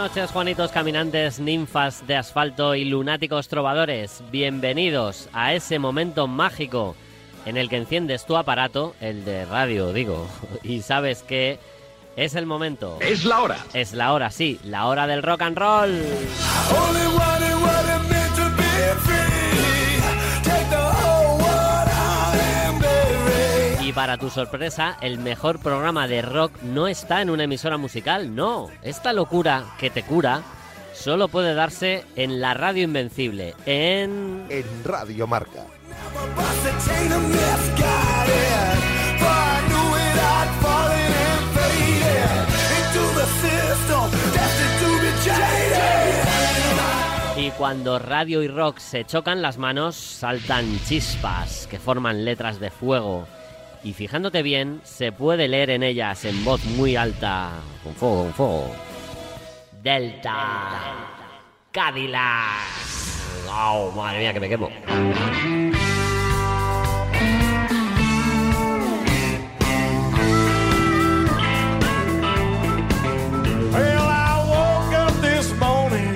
Noches, Juanitos caminantes, ninfas de asfalto y lunáticos trovadores. Bienvenidos a ese momento mágico en el que enciendes tu aparato, el de radio, digo, y sabes que es el momento. Es la hora. Es la hora, sí, la hora del rock and roll. Para tu sorpresa, el mejor programa de rock no está en una emisora musical, no. Esta locura que te cura solo puede darse en la radio invencible, en... En Radio Marca. Y cuando radio y rock se chocan las manos, saltan chispas que forman letras de fuego. Y fijándote bien, se puede leer en ellas en voz muy alta, con fuego, con fuego. Delta. Cadillac. ¡Oh, madre mía, que me quemo! Well, I woke up this morning,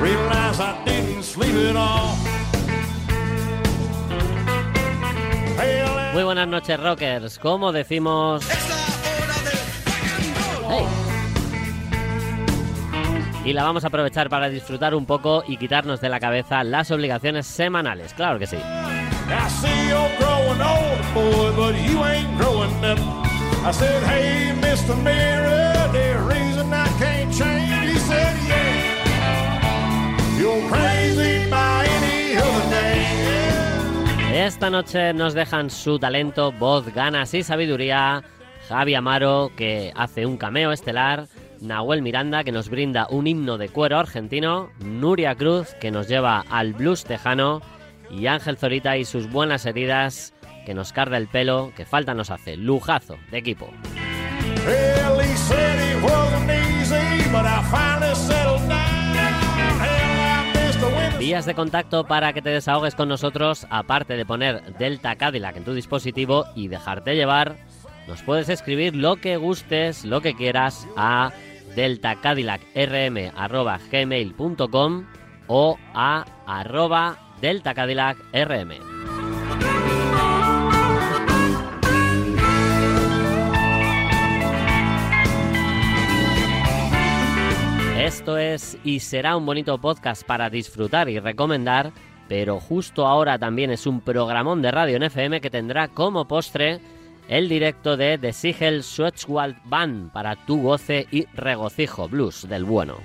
realized I didn't sleep at all. Muy buenas noches, rockers. ¿Cómo decimos? Hey. Y la vamos a aprovechar para disfrutar un poco y quitarnos de la cabeza las obligaciones semanales. Claro que sí. Hey, Esta noche nos dejan su talento, voz, ganas y sabiduría. Javi Amaro, que hace un cameo estelar. Nahuel Miranda, que nos brinda un himno de cuero argentino. Nuria Cruz, que nos lleva al blues tejano. Y Ángel Zorita y sus buenas heridas, que nos carga el pelo, que falta nos hace. Lujazo de equipo. Vías de contacto para que te desahogues con nosotros, aparte de poner Delta Cadillac en tu dispositivo y dejarte llevar, nos puedes escribir lo que gustes, lo que quieras a deltacadillacrm.gmail.com o a arroba deltacadillacrm. Esto es y será un bonito podcast para disfrutar y recomendar, pero justo ahora también es un programón de radio en FM que tendrá como postre el directo de The Sigel Schwarzwald Band para tu goce y regocijo blues del bueno.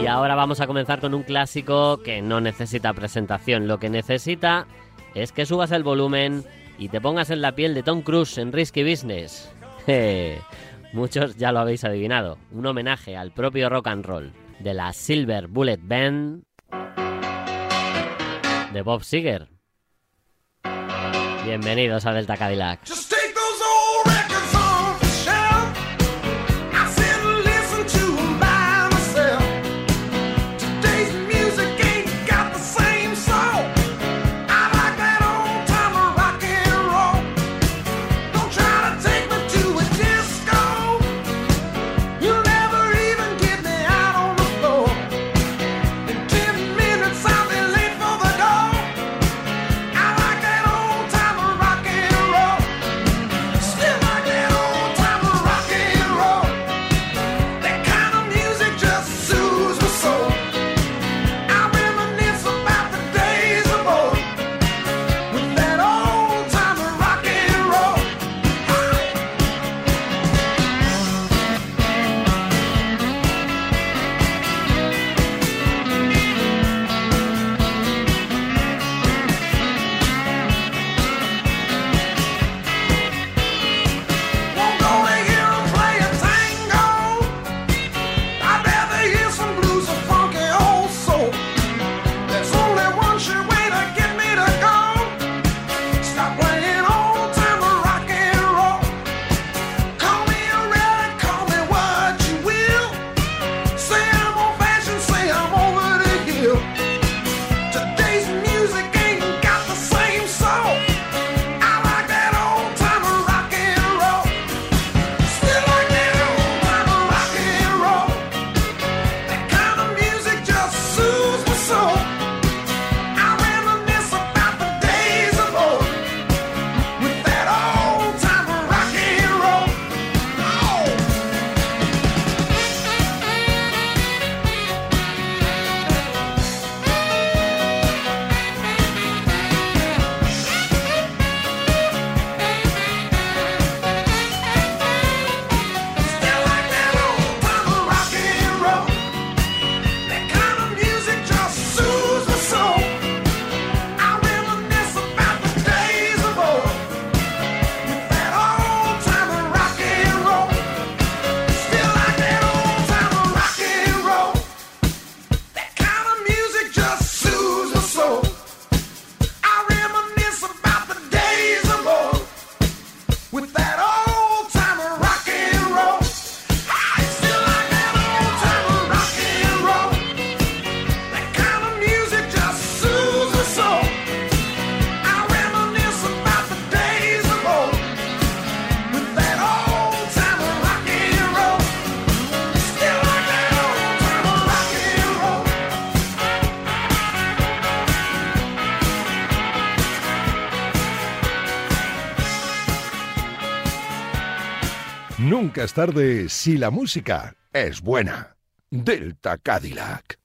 Y ahora vamos a comenzar con un clásico que no necesita presentación. Lo que necesita es que subas el volumen y te pongas en la piel de Tom Cruise en Risky Business. Muchos ya lo habéis adivinado. Un homenaje al propio rock and roll de la Silver Bullet Band de Bob Seger. Bienvenidos a Delta Cadillac. Nunca es tarde si la música es buena. Delta Cadillac.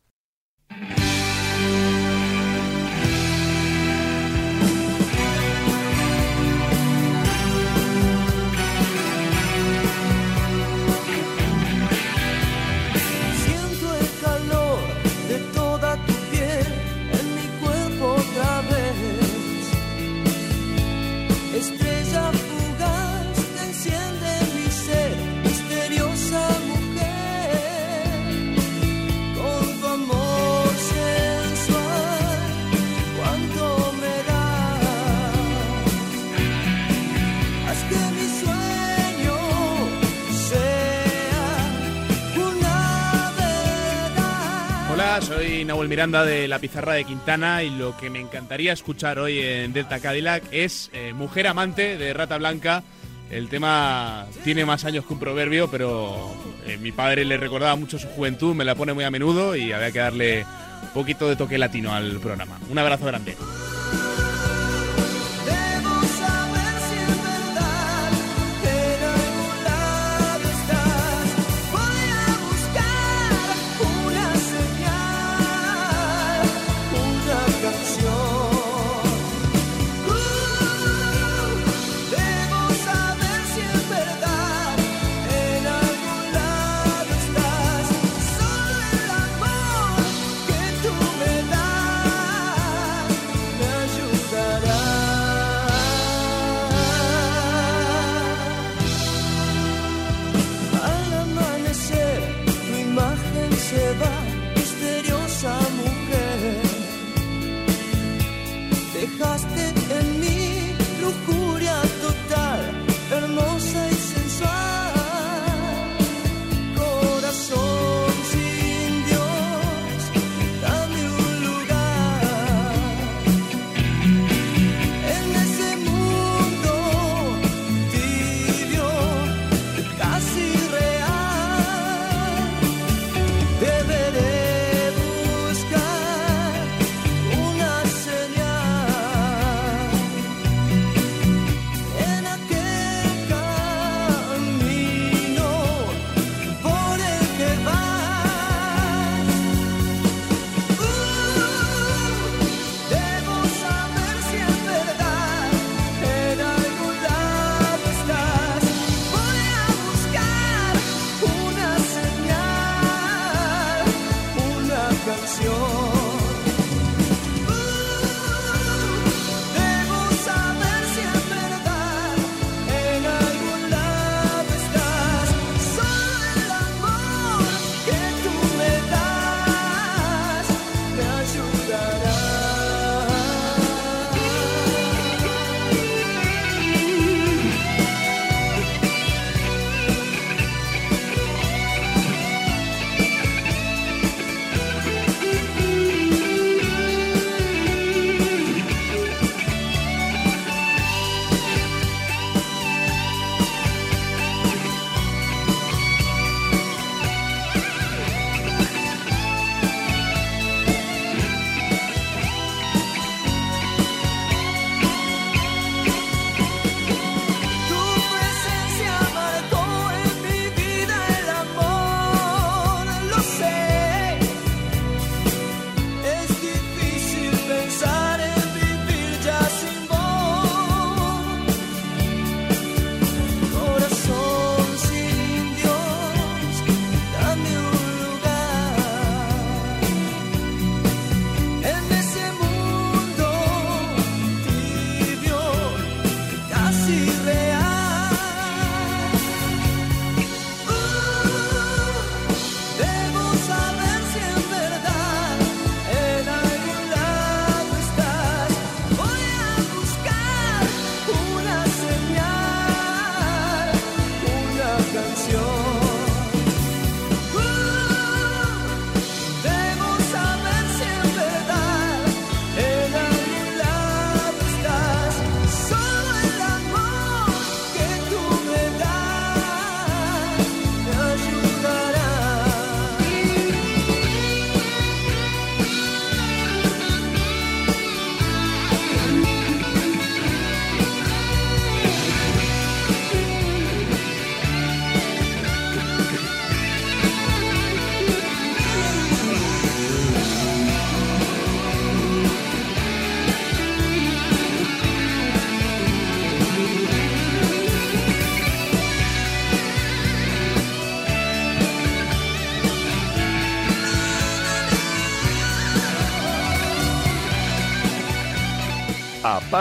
Soy Nahuel Miranda de La Pizarra de Quintana y lo que me encantaría escuchar hoy en Delta Cadillac es eh, Mujer Amante de Rata Blanca. El tema tiene más años que un proverbio, pero eh, mi padre le recordaba mucho su juventud, me la pone muy a menudo y había que darle un poquito de toque latino al programa. Un abrazo grande.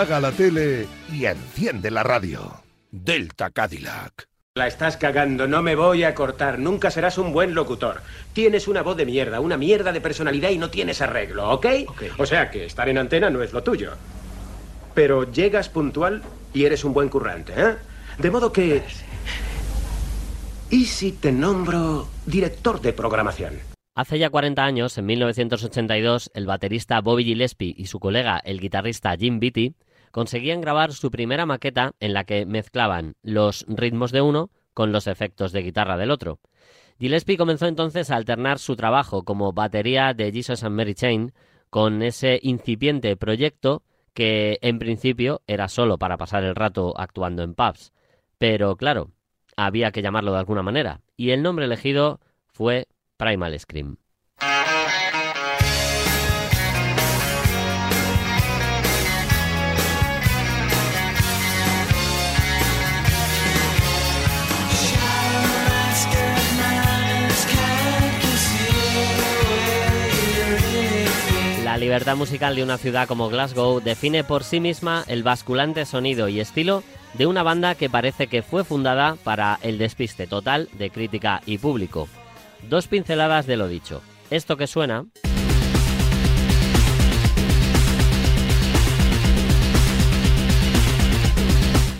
Apaga la tele y enciende la radio. Delta Cadillac. La estás cagando, no me voy a cortar. Nunca serás un buen locutor. Tienes una voz de mierda, una mierda de personalidad y no tienes arreglo, ¿ok? O sea que estar en antena no es lo tuyo. Pero llegas puntual y eres un buen currante, ¿eh? De modo que... ¿Y si te nombro director de programación? Hace ya 40 años, en 1982, el baterista Bobby Gillespie y su colega, el guitarrista Jim Beattie, conseguían grabar su primera maqueta en la que mezclaban los ritmos de uno con los efectos de guitarra del otro. Gillespie comenzó entonces a alternar su trabajo como batería de Jesus and Mary Chain con ese incipiente proyecto que en principio era solo para pasar el rato actuando en pubs. Pero claro, había que llamarlo de alguna manera, y el nombre elegido fue Primal Scream. Libertad musical de una ciudad como Glasgow define por sí misma el basculante sonido y estilo de una banda que parece que fue fundada para el despiste total de crítica y público. Dos pinceladas de lo dicho. Esto que suena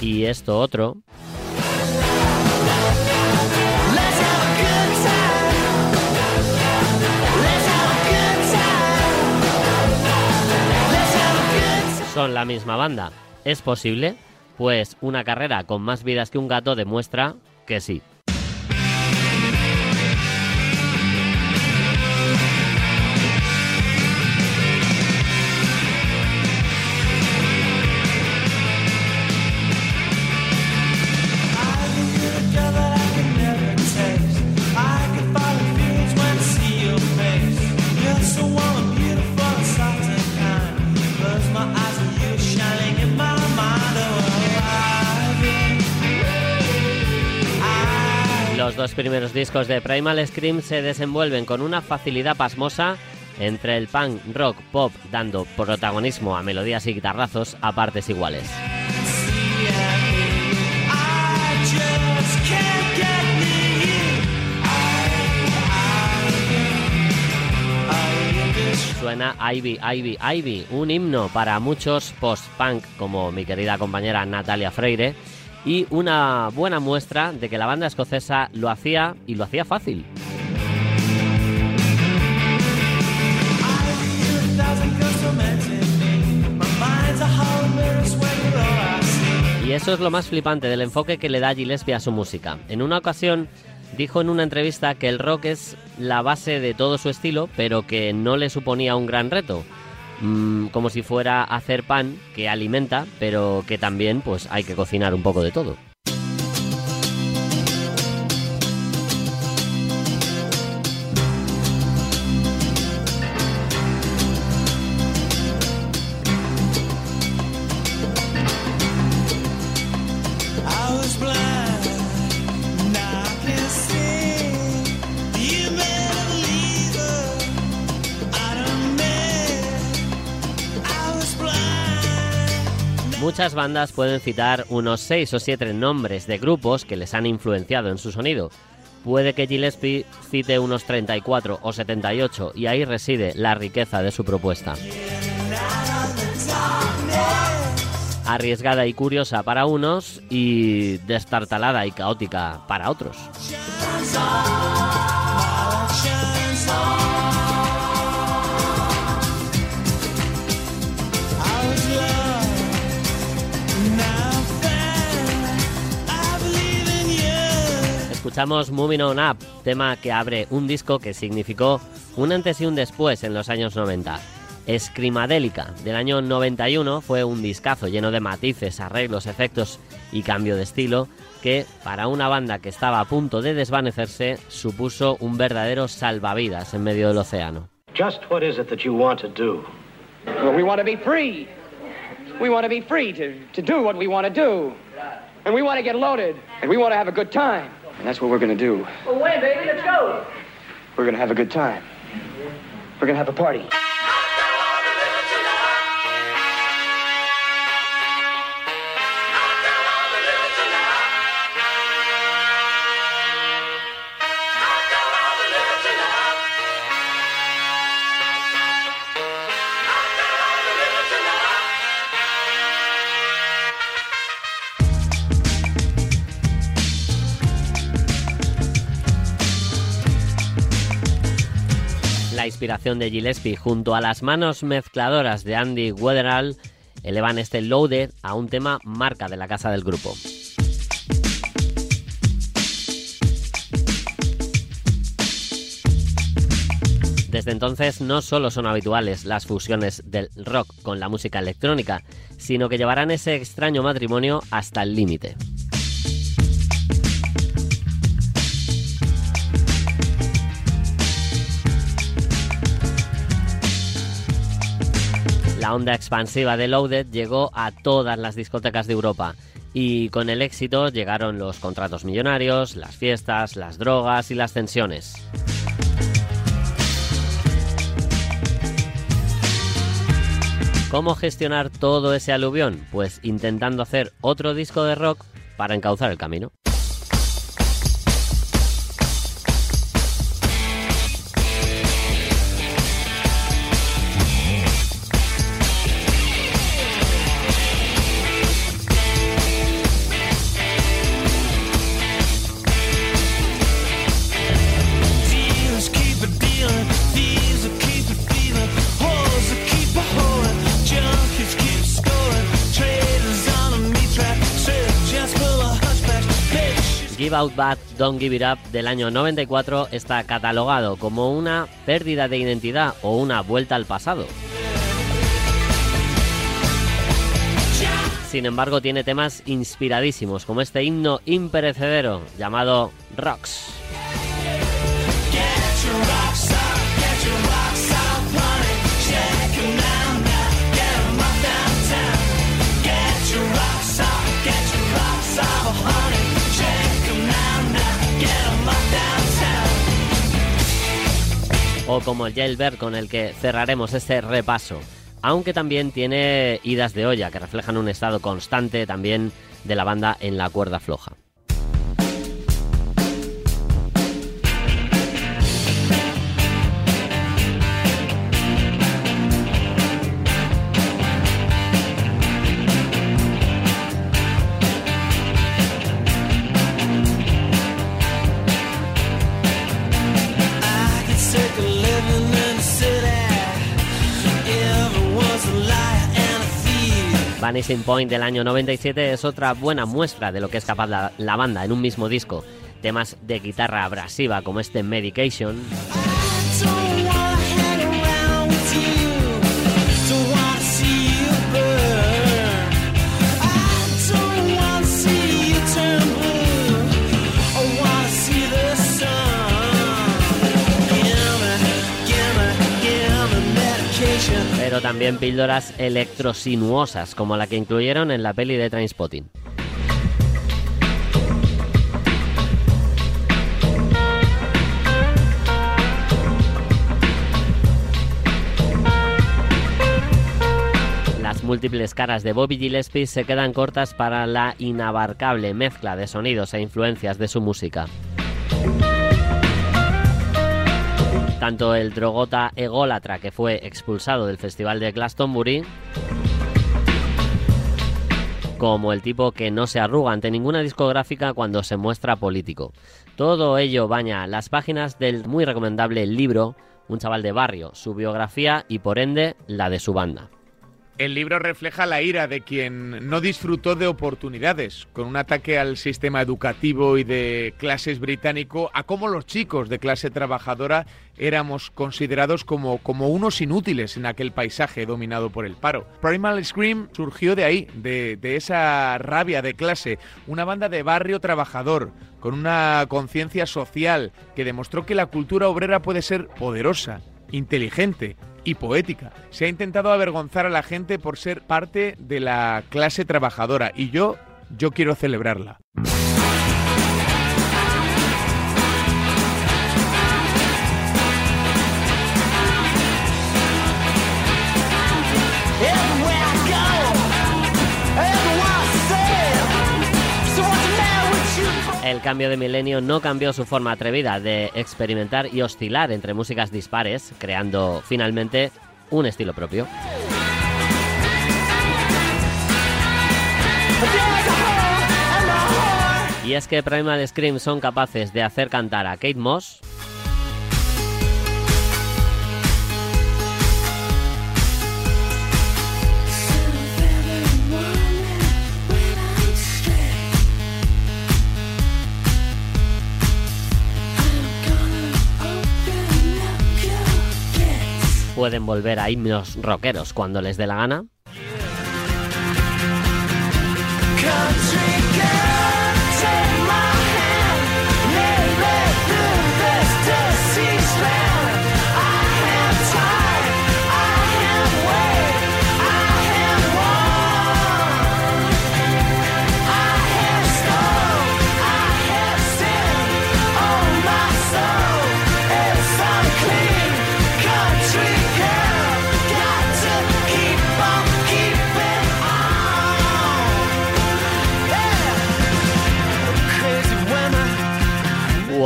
y esto otro son la misma banda. ¿Es posible? Pues una carrera con más vidas que un gato demuestra que sí. Los primeros discos de Primal Scream se desenvuelven con una facilidad pasmosa entre el punk, rock, pop, dando protagonismo a melodías y guitarrazos a partes iguales. Suena Ivy, Ivy, Ivy, un himno para muchos post-punk como mi querida compañera Natalia Freire y una buena muestra de que la banda escocesa lo hacía y lo hacía fácil. Y eso es lo más flipante del enfoque que le da Gillespie a su música. En una ocasión dijo en una entrevista que el rock es la base de todo su estilo, pero que no le suponía un gran reto. Mm, como si fuera hacer pan que alimenta, pero que también pues hay que cocinar un poco de todo. Muchas bandas pueden citar unos 6 o 7 nombres de grupos que les han influenciado en su sonido. Puede que Gillespie cite unos 34 o 78 y ahí reside la riqueza de su propuesta. Arriesgada y curiosa para unos y destartalada y caótica para otros. Escuchamos Moving On Up, tema que abre un disco que significó un antes y un después en los años 90. Scrimadélica, del año 91, fue un discazo lleno de matices, arreglos, efectos y cambio de estilo que, para una banda que estaba a punto de desvanecerse, supuso un verdadero salvavidas en medio del océano. Just what is it that you want to do? Well, we want to be free. We want to be free to, to do what we want to do. And we want to get loaded. And we want to have a good time. And that's what we're going to do. Well, when, baby? Let's go. We're going to have a good time. We're going to have a party. Inspiración de Gillespie junto a las manos mezcladoras de Andy Weatherall elevan este Loaded a un tema marca de la casa del grupo. Desde entonces no solo son habituales las fusiones del rock con la música electrónica, sino que llevarán ese extraño matrimonio hasta el límite. La onda expansiva de Loaded llegó a todas las discotecas de Europa y con el éxito llegaron los contratos millonarios, las fiestas, las drogas y las tensiones. ¿Cómo gestionar todo ese aluvión? Pues intentando hacer otro disco de rock para encauzar el camino. Give Out Bad, Don't Give It Up del año 94 está catalogado como una pérdida de identidad o una vuelta al pasado. Sin embargo, tiene temas inspiradísimos, como este himno imperecedero llamado Rocks. O como el Jailbird con el que cerraremos este repaso, aunque también tiene idas de olla que reflejan un estado constante también de la banda en la cuerda floja. Vanishing Point del año 97 es otra buena muestra de lo que es capaz la, la banda en un mismo disco. Temas de guitarra abrasiva como este Medication, también píldoras electrosinuosas como la que incluyeron en la peli de Trainspotting. Las múltiples caras de Bobby Gillespie se quedan cortas para la inabarcable mezcla de sonidos e influencias de su música. Tanto el drogota ególatra que fue expulsado del festival de Glastonbury, como el tipo que no se arruga ante ninguna discográfica cuando se muestra político. Todo ello baña las páginas del muy recomendable libro Un chaval de barrio, su biografía y por ende la de su banda. El libro refleja la ira de quien no disfrutó de oportunidades, con un ataque al sistema educativo y de clases británico, a cómo los chicos de clase trabajadora éramos considerados como, como unos inútiles en aquel paisaje dominado por el paro. Primal Scream surgió de ahí, de, de esa rabia de clase, una banda de barrio trabajador, con una conciencia social que demostró que la cultura obrera puede ser poderosa, inteligente y poética. Se ha intentado avergonzar a la gente por ser parte de la clase trabajadora y yo, yo quiero celebrarla. El cambio de milenio no cambió su forma atrevida de experimentar y oscilar entre músicas dispares, creando finalmente un estilo propio. Y es que Primal Scream son capaces de hacer cantar a Kate Moss, pueden volver a himnos rockeros cuando les dé la gana.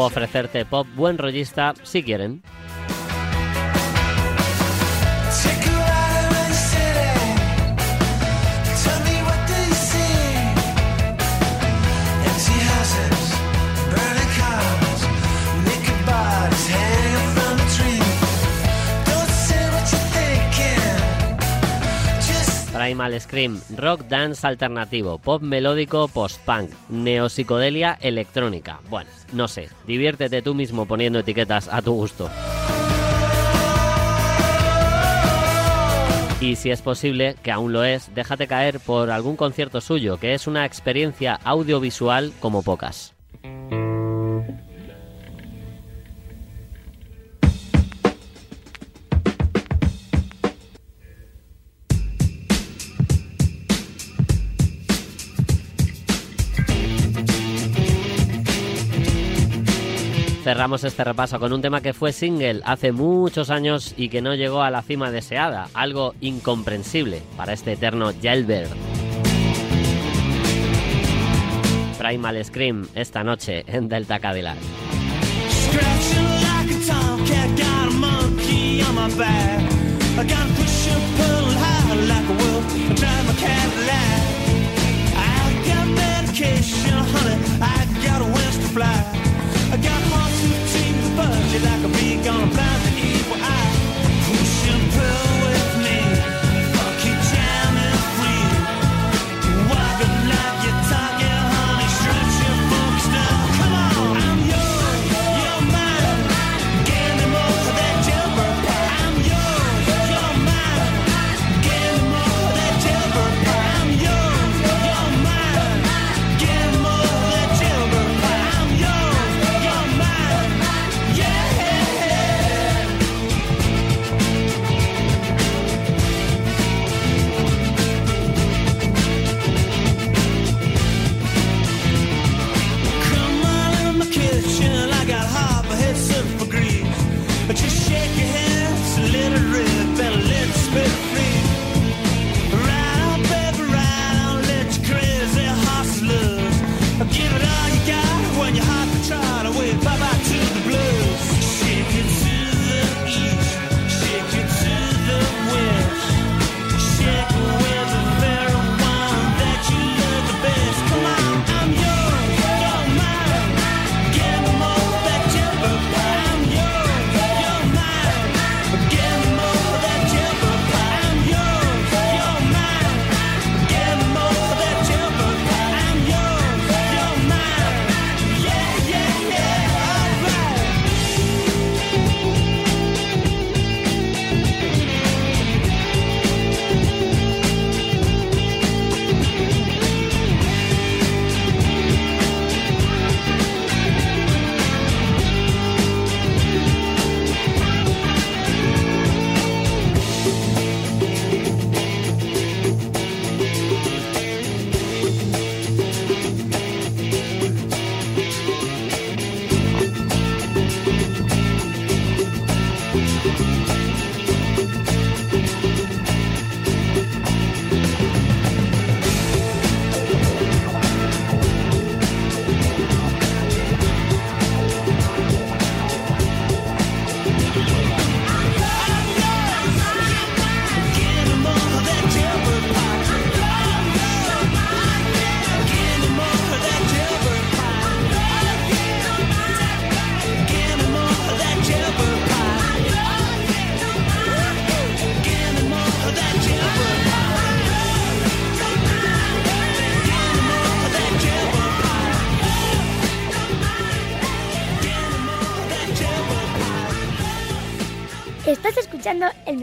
ofrecerte pop buen rollista si quieren. primal scream, rock dance alternativo, pop melódico post-punk, neopsicodelia electrónica. Bueno, no sé, diviértete tú mismo poniendo etiquetas a tu gusto. Y si es posible, que aún lo es, déjate caer por algún concierto suyo, que es una experiencia audiovisual como pocas. Cerramos este repaso con un tema que fue single hace muchos años y que no llegó a la cima deseada, algo incomprensible para este eterno Jailbird. Primal Scream esta noche en Delta Cadillac.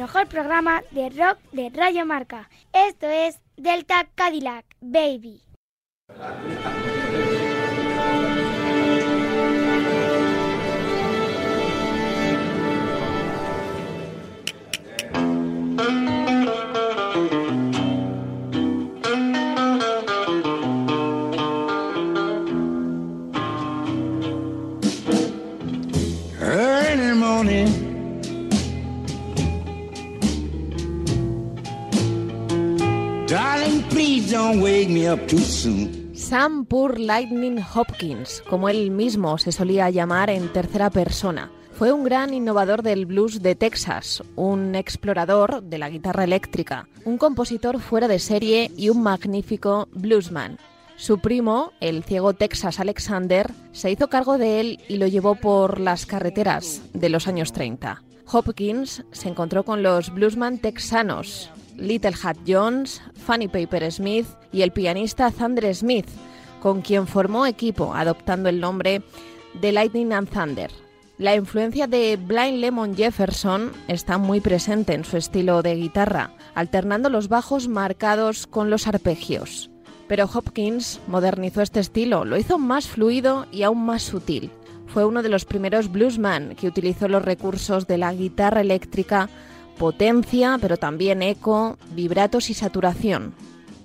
Mejor programa de rock de Radio Marca. Esto es Delta Cadillac, baby. Sam Poor Lightning Hopkins, como él mismo se solía llamar en tercera persona. Fue un gran innovador del blues de Texas, un explorador de la guitarra eléctrica, un compositor fuera de serie y un magnífico bluesman. Su primo, el ciego Texas Alexander, se hizo cargo de él y lo llevó por las carreteras de los años 30. Hopkins se encontró con los bluesman texanos, Little Hat Jones, Fanny Paper Smith y el pianista Thunder Smith, con quien formó equipo adoptando el nombre de Lightning and Thunder. La influencia de Blind Lemon Jefferson está muy presente en su estilo de guitarra, alternando los bajos marcados con los arpegios. Pero Hopkins modernizó este estilo, lo hizo más fluido y aún más sutil. Fue uno de los primeros bluesman que utilizó los recursos de la guitarra eléctrica, potencia, pero también eco, vibratos y saturación.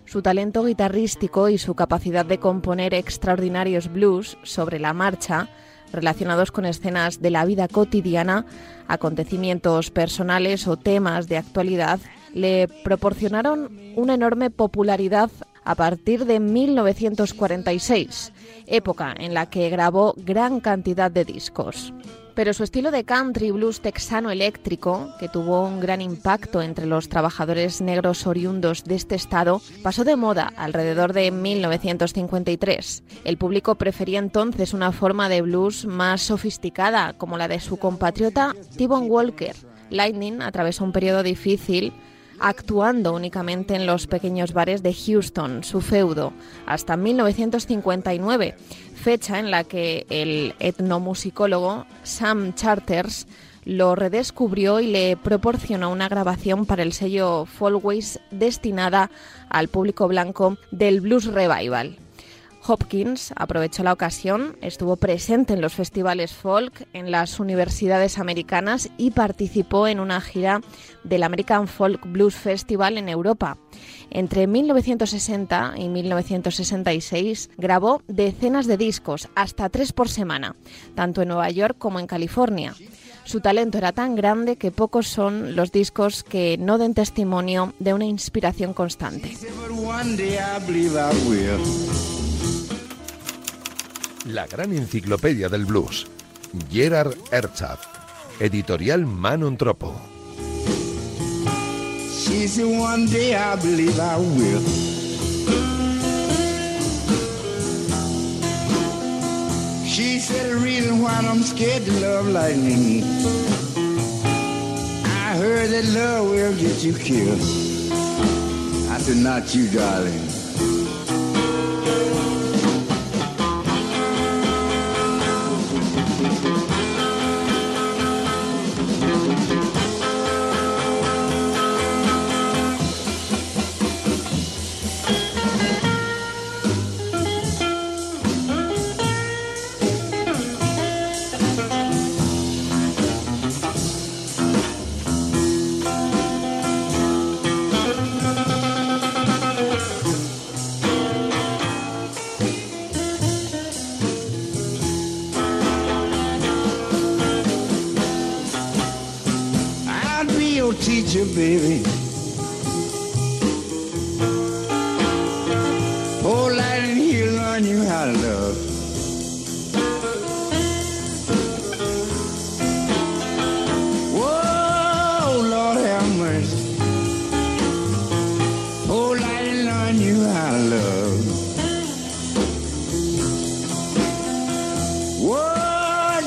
Su talento guitarrístico y su capacidad de componer extraordinarios blues sobre la marcha, relacionados con escenas de la vida cotidiana, acontecimientos personales o temas de actualidad, le proporcionaron una enorme popularidad a partir de 1946, época en la que grabó gran cantidad de discos. Pero su estilo de country blues texano eléctrico, que tuvo un gran impacto entre los trabajadores negros oriundos de este estado, pasó de moda alrededor de 1953. El público prefería entonces una forma de blues más sofisticada, como la de su compatriota T-Bone Walker. Lightning atravesó un periodo difícil actuando únicamente en los pequeños bares de Houston, su feudo, hasta 1959, fecha en la que el etnomusicólogo Sam Charters lo redescubrió y le proporcionó una grabación para el sello Folkways destinada al público blanco del Blues Revival. Hopkins aprovechó la ocasión, estuvo presente en los festivales folk en las universidades americanas y participó en una gira del American Folk Blues Festival en Europa. Entre 1960 y 1966 grabó decenas de discos, hasta tres por semana, tanto en Nueva York como en California. Su talento era tan grande que pocos son los discos que no den testimonio de una inspiración constante. La gran enciclopedia del blues. Gerard Herzog. Editorial Manon Tropo. She said one day I believe I will. She said the reason why I'm scared to love me. I heard that love will get you killed. I said not you, darling.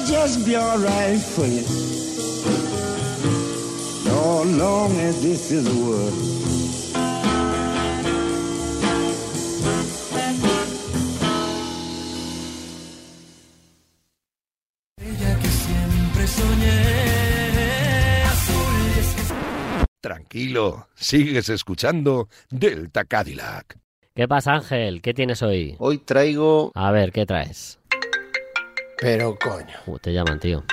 Just be alright for you. So long as this is the world. Tranquilo, sigues escuchando Delta Cadillac. ¿Qué pasa, Ángel? ¿Qué tienes hoy? Hoy traigo... A ver, ¿qué traes? Pero coño. Uh, te llaman, tío.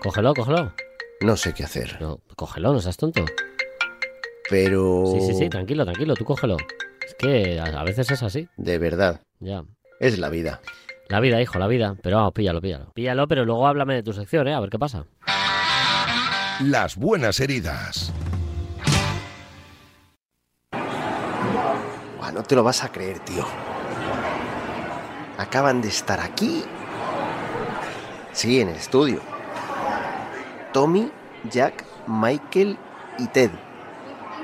Cógelo, cógelo. No sé qué hacer. No, cógelo, no seas tonto. Pero... Sí, sí, sí, tranquilo, tranquilo, tú cógelo. Es que a, a veces es así. De verdad. Ya. Es la vida. La vida, hijo, la vida. Pero vamos, píllalo, píllalo. Píllalo, pero luego háblame de tu sección, ¿eh? A ver qué pasa. Las buenas heridas. Buah, no te lo vas a creer, tío. Acaban de estar aquí. Sí, en el estudio. Tommy, Jack, Michael y Ted.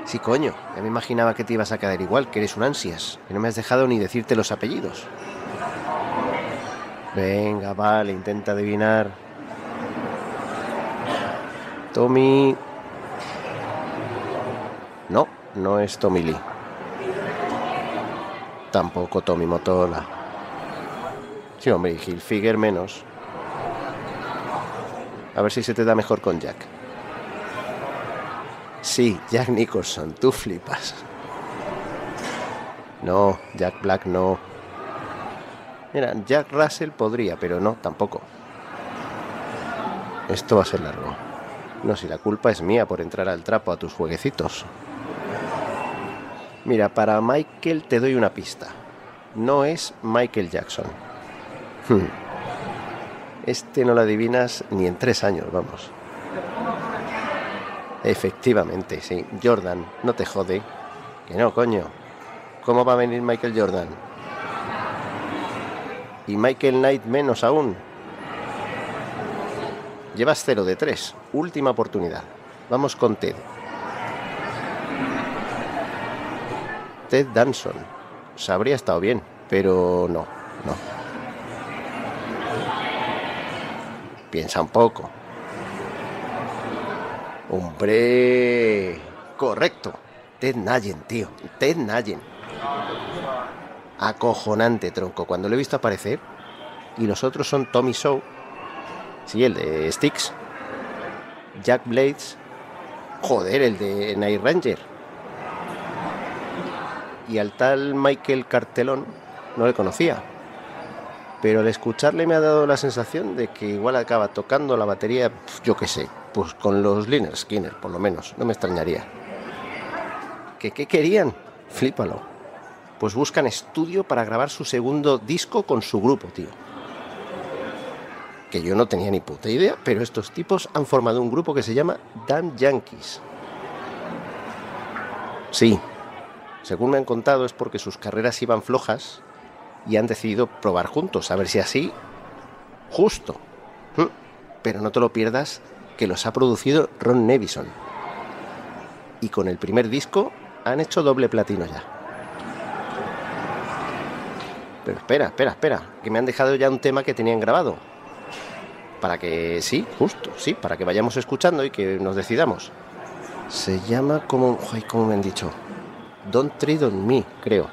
Sí, coño. Ya me imaginaba que te ibas a quedar igual, que eres un ansias. Que no me has dejado ni decirte los apellidos. Venga, vale, intenta adivinar. Tommy... No, no es Tommy Lee. Tampoco Tommy Motola. Sí, hombre, y menos. A ver si se te da mejor con Jack. Sí, Jack Nicholson, tú flipas. No, Jack Black no. Mira, Jack Russell podría, pero no, tampoco. Esto va a ser largo. No, si la culpa es mía por entrar al trapo a tus jueguecitos. Mira, para Michael te doy una pista. No es Michael Jackson. Hmm. Este no lo adivinas ni en tres años, vamos. Efectivamente, sí. Jordan, no te jode. Que no, coño. ¿Cómo va a venir Michael Jordan? Y Michael Knight menos aún. Llevas 0 de 3. Última oportunidad. Vamos con Ted. Ted Danson. Se habría estado bien, pero no, no. Piensa un poco. Hombre. Correcto. Ted Nayen, tío. Ted Nayen. Acojonante, tronco. Cuando lo he visto aparecer. Y los otros son Tommy Shaw. Sí, el de Sticks. Jack Blades. Joder, el de Night Ranger. Y al tal Michael Cartelón no le conocía. Pero al escucharle me ha dado la sensación de que igual acaba tocando la batería, yo qué sé, pues con los Liner Skinner, por lo menos. No me extrañaría. ¿Qué, qué querían? Flípalo. Pues buscan estudio para grabar su segundo disco con su grupo, tío. Que yo no tenía ni puta idea, pero estos tipos han formado un grupo que se llama Damn Yankees. Sí, según me han contado es porque sus carreras iban flojas y han decidido probar juntos, a ver si así, justo. Pero no te lo pierdas que los ha producido Ron Nevison. Y con el primer disco han hecho doble platino ya. Pero espera, espera, espera, que me han dejado ya un tema que tenían grabado. Para que, sí, justo, sí, para que vayamos escuchando y que nos decidamos. Se llama como, ay, ¿cómo me han dicho? Don't Tread on Me, creo.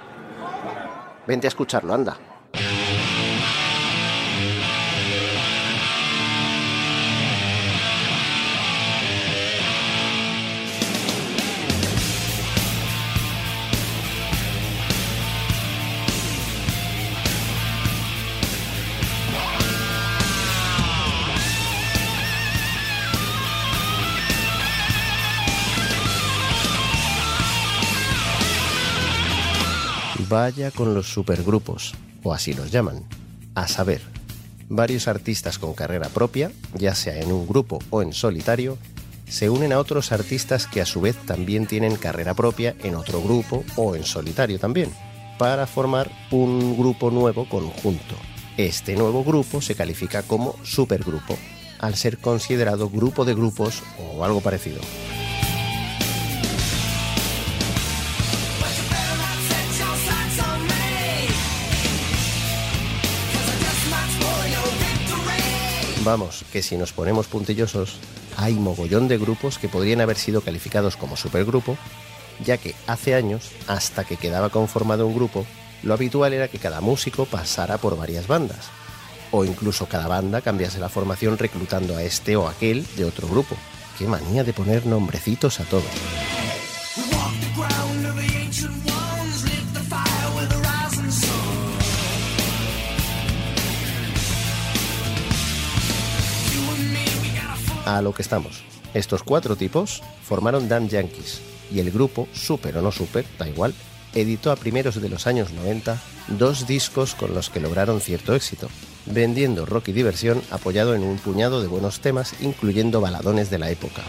Vente a escucharlo, anda. Vaya con los supergrupos, o así los llaman. A saber, varios artistas con carrera propia, ya sea en un grupo o en solitario, se unen a otros artistas que a su vez también tienen carrera propia en otro grupo o en solitario también, para formar un grupo nuevo conjunto. Este nuevo grupo se califica como supergrupo, al ser considerado grupo de grupos o algo parecido. Vamos, que si nos ponemos puntillosos, hay mogollón de grupos que podrían haber sido calificados como supergrupo, ya que hace años, hasta que quedaba conformado un grupo, lo habitual era que cada músico pasara por varias bandas, o incluso cada banda cambiase la formación reclutando a este o aquel de otro grupo. Qué manía de poner nombrecitos a todo. A lo que estamos. Estos cuatro tipos formaron Dan Yankees y el grupo, super o no super, da igual, editó a primeros de los años 90 dos discos con los que lograron cierto éxito, vendiendo rock y diversión apoyado en un puñado de buenos temas, incluyendo baladones de la época.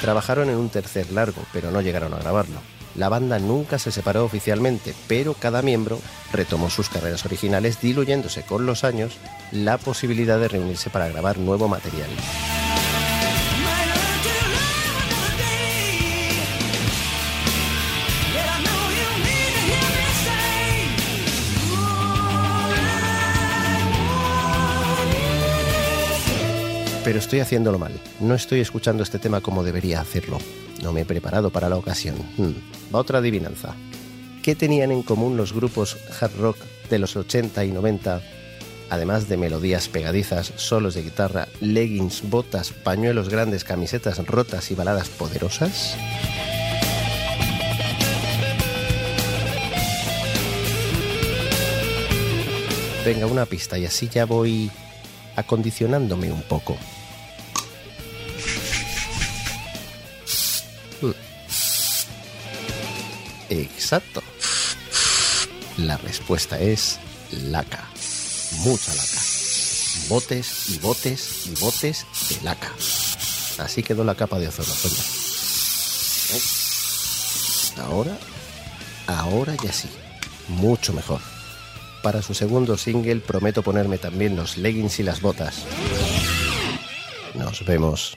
Trabajaron en un tercer largo, pero no llegaron a grabarlo. La banda nunca se separó oficialmente, pero cada miembro retomó sus carreras originales, diluyéndose con los años la posibilidad de reunirse para grabar nuevo material. Pero estoy haciéndolo mal. No estoy escuchando este tema como debería hacerlo. No me he preparado para la ocasión. Hmm. Va otra adivinanza. ¿Qué tenían en común los grupos hard rock de los 80 y 90? Además de melodías pegadizas, solos de guitarra, leggings, botas, pañuelos grandes, camisetas rotas y baladas poderosas. Venga, una pista y así ya voy acondicionándome un poco. Exacto. La respuesta es laca. Mucha laca. Botes y botes y botes de laca. Así quedó la capa de ozono, coño. Ahora, ahora ya sí. Mucho mejor. Para su segundo single prometo ponerme también los leggings y las botas. Nos vemos.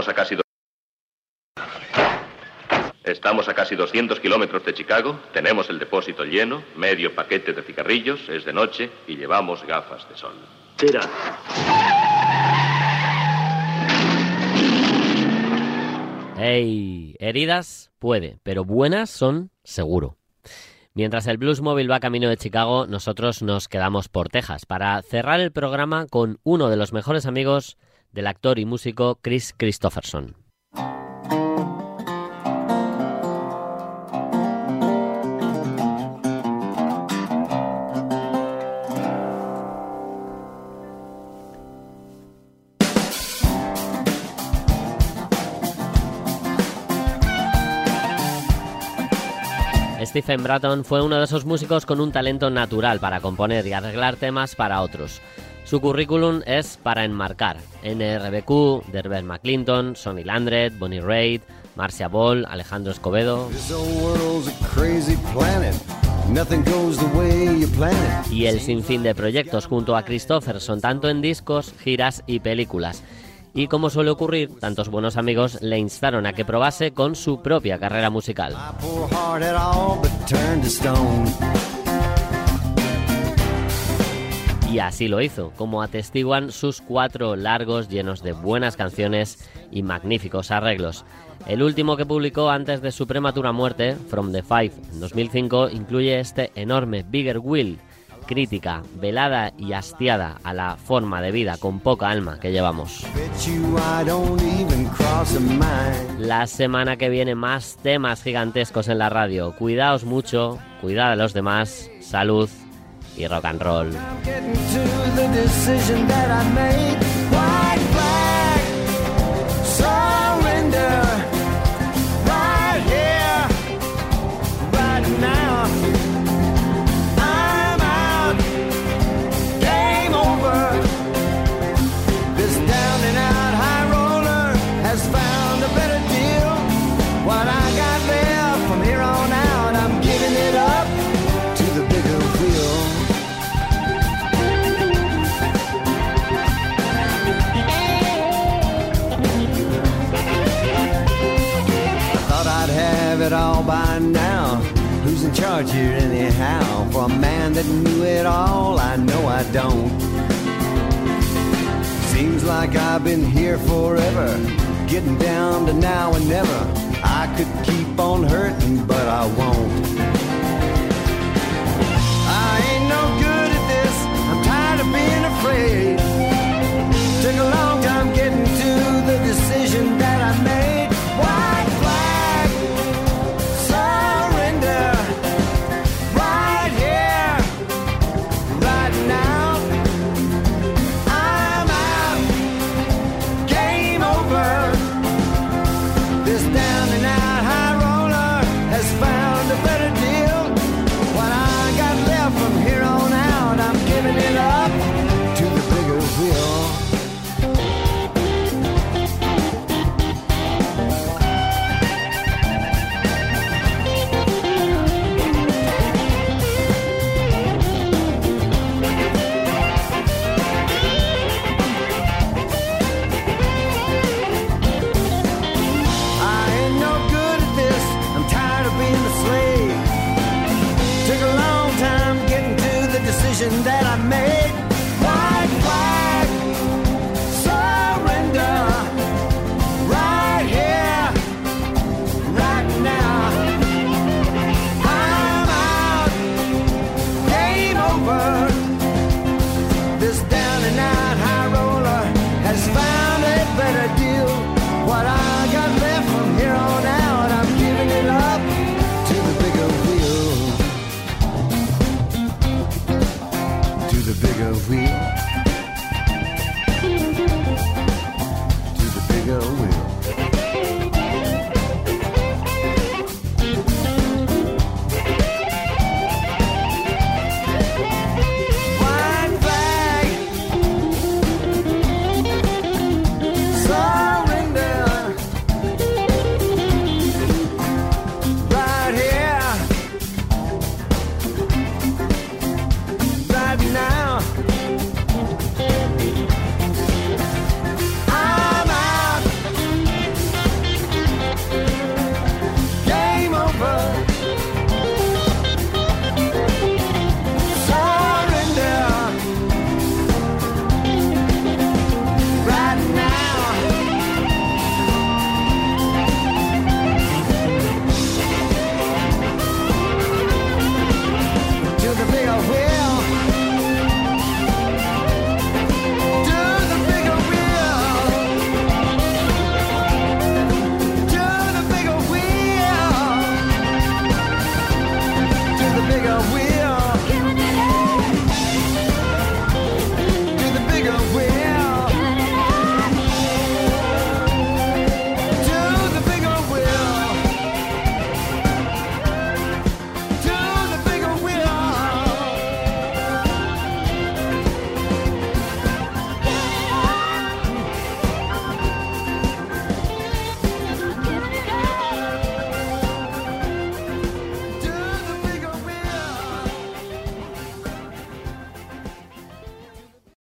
Estamos a casi do- Estamos a casi 200 kilómetros de Chicago, tenemos el depósito lleno, medio paquete de cigarrillos, es de noche y llevamos gafas de sol. Tira. ¡Ey! Heridas puede, pero buenas son seguro. Mientras el Blues Móvil va camino de Chicago, nosotros nos quedamos por Texas para cerrar el programa con uno de los mejores amigos del actor y músico Chris Christopherson. Stephen Bratton fue uno de esos músicos con un talento natural para componer y arreglar temas para otros. Su currículum es para enmarcar. NRBQ, Derber McClinton, Sonny Landred, Bonnie Raitt, Marcia Ball, Alejandro Escobedo y el sinfín de proyectos junto a Christopherson, tanto en discos, giras y películas. Y como suele ocurrir, tantos buenos amigos le instaron a que probase con su propia carrera musical. Y así lo hizo, como atestiguan sus cuatro largos llenos de buenas canciones y magníficos arreglos. El último que publicó antes de su prematura muerte, From the Five, en 2005, incluye este enorme Bigger Will, crítica, velada y hastiada a la forma de vida con poca alma que llevamos. La semana que viene más temas gigantescos en la radio. Cuidaos mucho, cuidad a los demás, salud y rock and roll. Here anyhow? For a man that knew it all, I know I don't. Seems like I've been here forever, getting down to now and never. I could keep on hurting, but I won't.